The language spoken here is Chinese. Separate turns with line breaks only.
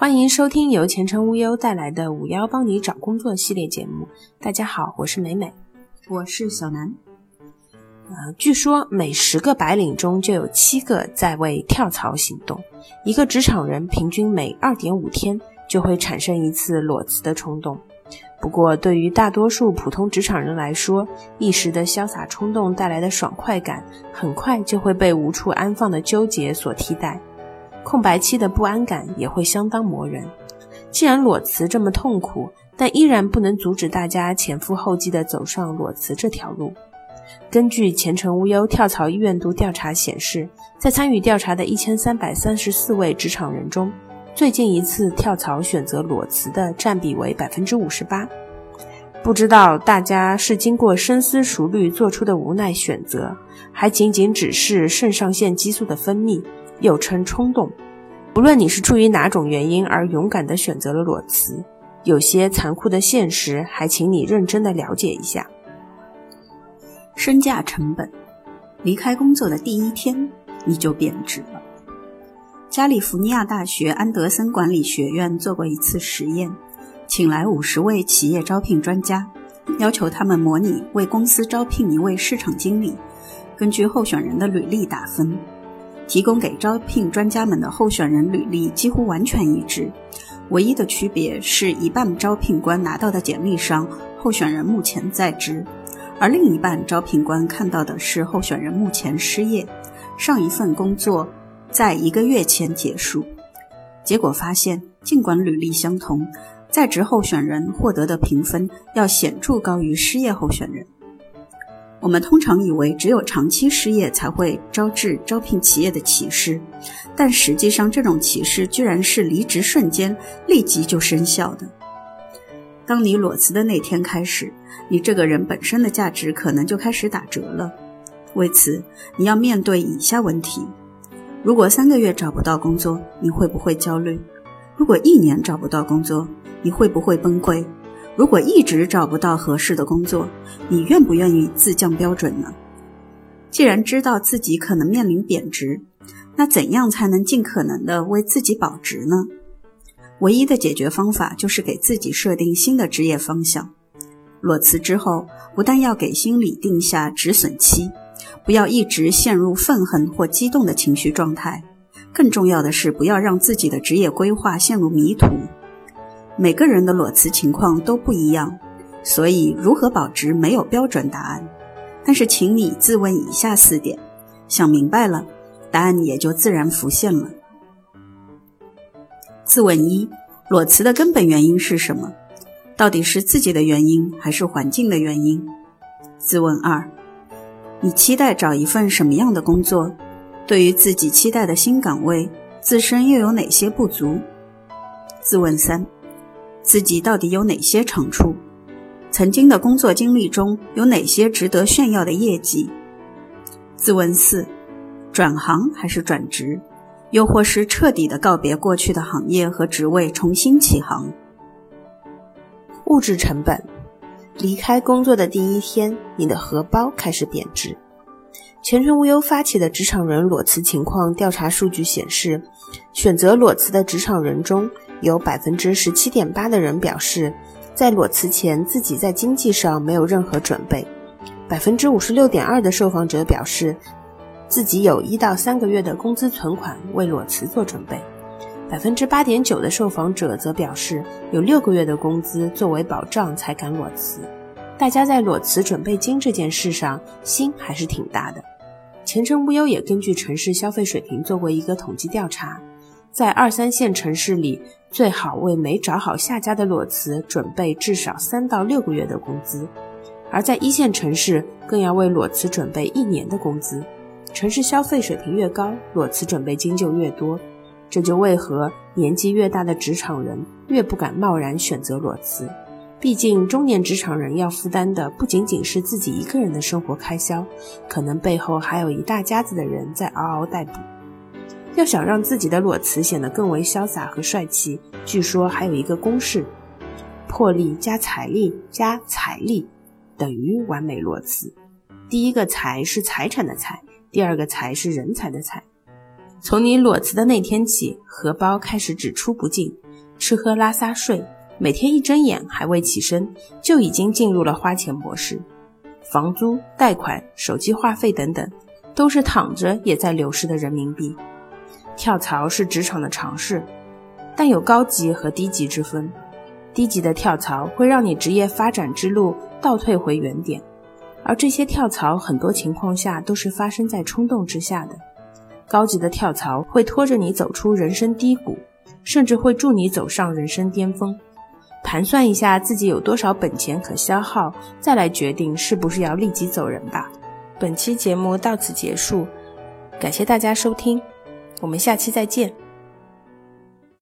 欢迎收听由前程无忧带来的“五幺帮你找工作”系列节目。大家好，我是美美，
我是小南。
呃，据说每十个白领中就有七个在为跳槽行动。一个职场人平均每二点五天就会产生一次裸辞的冲动。不过，对于大多数普通职场人来说，一时的潇洒冲动带来的爽快感，很快就会被无处安放的纠结所替代。空白期的不安感也会相当磨人。既然裸辞这么痛苦，但依然不能阻止大家前赴后继地走上裸辞这条路。根据前程无忧跳槽意愿度调查显示，在参与调查的一千三百三十四位职场人中，最近一次跳槽选择裸辞的占比为百分之五十八。不知道大家是经过深思熟虑做出的无奈选择，还仅仅只是肾上腺激素的分泌？又称冲动。不论你是出于哪种原因而勇敢地选择了裸辞，有些残酷的现实，还请你认真地了解一下。
身价成本，离开工作的第一天你就贬值了。加利福尼亚大学安德森管理学院做过一次实验，请来五十位企业招聘专家，要求他们模拟为公司招聘一位市场经理，根据候选人的履历打分。提供给招聘专家们的候选人履历几乎完全一致，唯一的区别是一半招聘官拿到的简历上候选人目前在职，而另一半招聘官看到的是候选人目前失业，上一份工作在一个月前结束。结果发现，尽管履历相同，在职候选人获得的评分要显著高于失业候选人。我们通常以为只有长期失业才会招致招聘企业的歧视，但实际上这种歧视居然是离职瞬间立即就生效的。当你裸辞的那天开始，你这个人本身的价值可能就开始打折了。为此，你要面对以下问题：如果三个月找不到工作，你会不会焦虑？如果一年找不到工作，你会不会崩溃？如果一直找不到合适的工作，你愿不愿意自降标准呢？既然知道自己可能面临贬值，那怎样才能尽可能的为自己保值呢？唯一的解决方法就是给自己设定新的职业方向。裸辞之后，不但要给心理定下止损期，不要一直陷入愤恨或激动的情绪状态，更重要的是不要让自己的职业规划陷入迷途。每个人的裸辞情况都不一样，所以如何保值没有标准答案。但是，请你自问以下四点，想明白了，答案也就自然浮现了。自问一：裸辞的根本原因是什么？到底是自己的原因还是环境的原因？自问二：你期待找一份什么样的工作？对于自己期待的新岗位，自身又有哪些不足？自问三。自己到底有哪些长处？曾经的工作经历中有哪些值得炫耀的业绩？自问四：转行还是转职？又或是彻底的告别过去的行业和职位，重新起航？
物质成本：离开工作的第一天，你的荷包开始贬值。前程无忧发起的职场人裸辞情况调查数据显示，选择裸辞的职场人中，有百分之十七点八的人表示，在裸辞前自己在经济上没有任何准备；百分之五十六点二的受访者表示，自己有一到三个月的工资存款为裸辞做准备；百分之八点九的受访者则表示，有六个月的工资作为保障才敢裸辞。大家在裸辞准备金这件事上心还是挺大的。前程无忧也根据城市消费水平做过一个统计调查，在二三线城市里，最好为没找好下家的裸辞准备至少三到六个月的工资；而在一线城市，更要为裸辞准备一年的工资。城市消费水平越高，裸辞准备金就越多。这就为何年纪越大的职场人越不敢贸然选择裸辞。毕竟，中年职场人要负担的不仅仅是自己一个人的生活开销，可能背后还有一大家子的人在嗷嗷待哺。要想让自己的裸辞显得更为潇洒和帅气，据说还有一个公式：魄力加财力加财力等于完美裸辞。第一个财是财产的财，第二个财是人才的财。从你裸辞的那天起，荷包开始只出不进。吃喝拉撒睡，每天一睁眼还未起身，就已经进入了花钱模式。房租、贷款、手机话费等等，都是躺着也在流失的人民币。跳槽是职场的常事，但有高级和低级之分。低级的跳槽会让你职业发展之路倒退回原点，而这些跳槽很多情况下都是发生在冲动之下的。高级的跳槽会拖着你走出人生低谷，甚至会助你走上人生巅峰。盘算一下自己有多少本钱可消耗，再来决定是不是要立即走人吧。本期节目到此结束，感谢大家收听，我们下期再见。